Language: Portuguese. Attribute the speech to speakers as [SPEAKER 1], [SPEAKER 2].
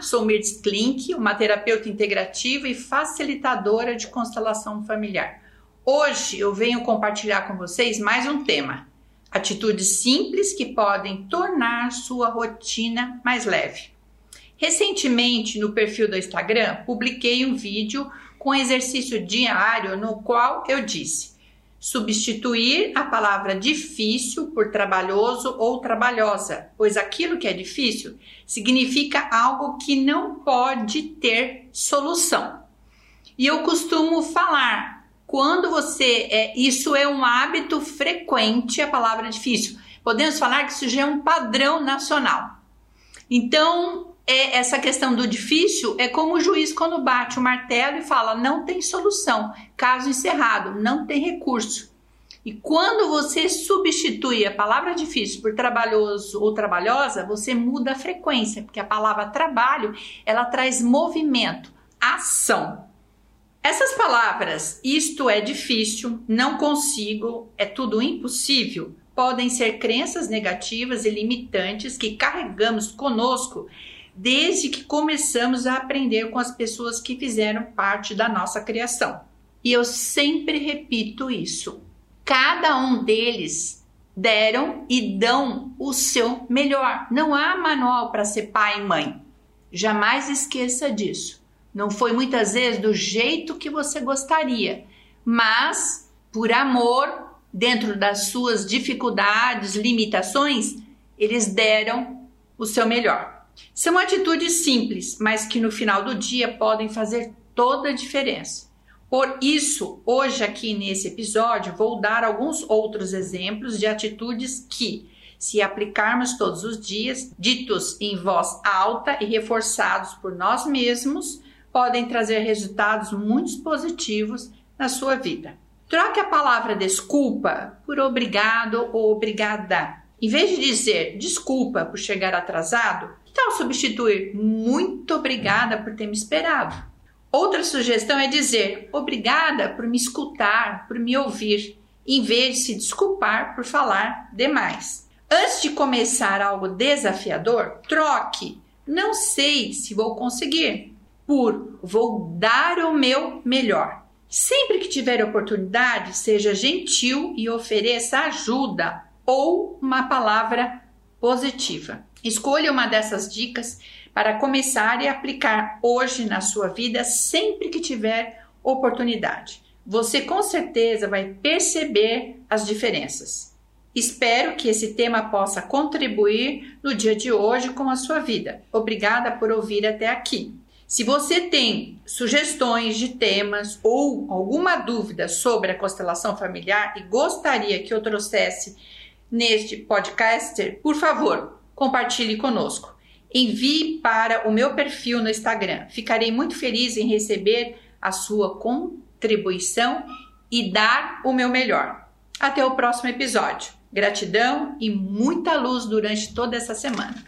[SPEAKER 1] Sou Mirtz Klink, uma terapeuta integrativa e facilitadora de constelação familiar. Hoje eu venho compartilhar com vocês mais um tema: atitudes simples que podem tornar sua rotina mais leve. Recentemente, no perfil do Instagram, publiquei um vídeo com exercício diário no qual eu disse: substituir a palavra difícil por trabalhoso ou trabalhosa, pois aquilo que é difícil significa algo que não pode ter solução. E eu costumo falar, quando você é, isso é um hábito frequente, a palavra difícil. Podemos falar que isso já é um padrão nacional. Então, é essa questão do difícil é como o juiz quando bate o martelo e fala não tem solução, caso encerrado, não tem recurso. E quando você substitui a palavra difícil por trabalhoso ou trabalhosa, você muda a frequência, porque a palavra trabalho, ela traz movimento, ação. Essas palavras, isto é difícil, não consigo, é tudo impossível, podem ser crenças negativas e limitantes que carregamos conosco desde que começamos a aprender com as pessoas que fizeram parte da nossa criação. E eu sempre repito isso. Cada um deles deram e dão o seu melhor. Não há manual para ser pai e mãe. Jamais esqueça disso. Não foi muitas vezes do jeito que você gostaria, mas por amor, dentro das suas dificuldades, limitações, eles deram o seu melhor. São atitudes simples, mas que no final do dia podem fazer toda a diferença. Por isso, hoje aqui nesse episódio, vou dar alguns outros exemplos de atitudes que, se aplicarmos todos os dias, ditos em voz alta e reforçados por nós mesmos, podem trazer resultados muito positivos na sua vida. Troque a palavra desculpa por obrigado ou obrigada. Em vez de dizer desculpa por chegar atrasado, tal substituir muito obrigada por ter me esperado? Outra sugestão é dizer obrigada por me escutar, por me ouvir, em vez de se desculpar por falar demais. Antes de começar algo desafiador, troque não sei se vou conseguir por vou dar o meu melhor. Sempre que tiver oportunidade, seja gentil e ofereça ajuda ou uma palavra positiva. Escolha uma dessas dicas para começar e aplicar hoje na sua vida sempre que tiver oportunidade. Você com certeza vai perceber as diferenças. Espero que esse tema possa contribuir no dia de hoje com a sua vida. Obrigada por ouvir até aqui. Se você tem sugestões de temas ou alguma dúvida sobre a constelação familiar e gostaria que eu trouxesse neste podcast, por favor, compartilhe conosco. Envie para o meu perfil no Instagram. Ficarei muito feliz em receber a sua contribuição e dar o meu melhor. Até o próximo episódio. Gratidão e muita luz durante toda essa semana.